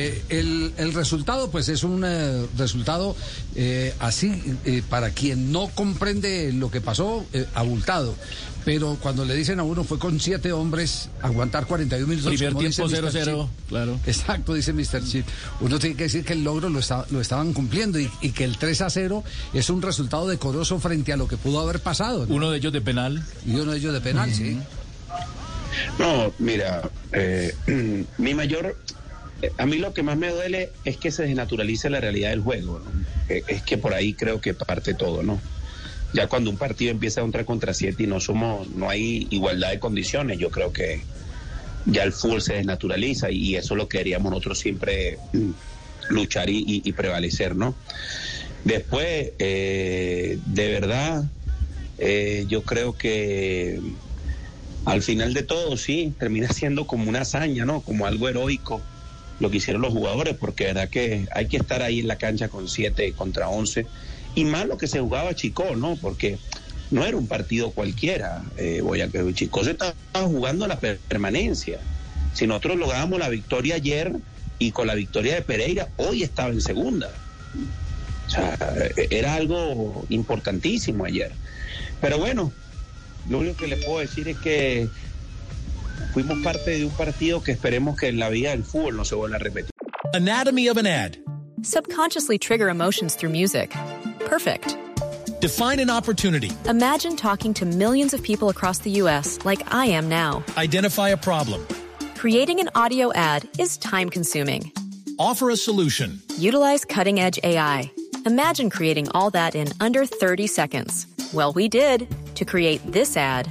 Eh, el, el resultado, pues es un eh, resultado eh, así, eh, para quien no comprende lo que pasó, eh, abultado. Pero cuando le dicen a uno fue con siete hombres aguantar 41 minutos. Primer tiempo dice Mr. 0-0, Chip. claro. Exacto, dice Mr. Chip. Uno tiene que decir que el logro lo, está- lo estaban cumpliendo y, y que el 3 a 0 es un resultado decoroso frente a lo que pudo haber pasado. ¿no? Uno de ellos de penal. Y uno de ellos de penal, sí. No, mira, eh, mi mayor, a mí lo que más me duele es que se desnaturalice la realidad del juego. ¿no? Eh, Es que por ahí creo que parte todo, ¿no? Ya cuando un partido empieza un 3 contra 7 y no somos, no hay igualdad de condiciones, yo creo que ya el fútbol se desnaturaliza y eso es lo que queríamos nosotros siempre mm, luchar y prevalecer, ¿no? Después, eh, de verdad, eh, yo creo que al final de todo, sí, termina siendo como una hazaña, ¿no? Como algo heroico lo que hicieron los jugadores, porque verdad que hay que estar ahí en la cancha con 7 contra 11. Y más lo que se jugaba Chico, ¿no? Porque no era un partido cualquiera. Eh, que Chico se estaba jugando la per- permanencia. Si nosotros lográbamos la victoria ayer y con la victoria de Pereira, hoy estaba en segunda. O sea, era algo importantísimo ayer. Pero bueno, lo único que le puedo decir es que fuimos parte de un partido que esperemos que en la vida del fútbol no se vuelva a repetir. Anatomy of an ad. Subconsciously trigger emotions through music. Perfect. Define an opportunity. Imagine talking to millions of people across the U.S. like I am now. Identify a problem. Creating an audio ad is time consuming. Offer a solution. Utilize cutting edge AI. Imagine creating all that in under 30 seconds. Well, we did to create this ad.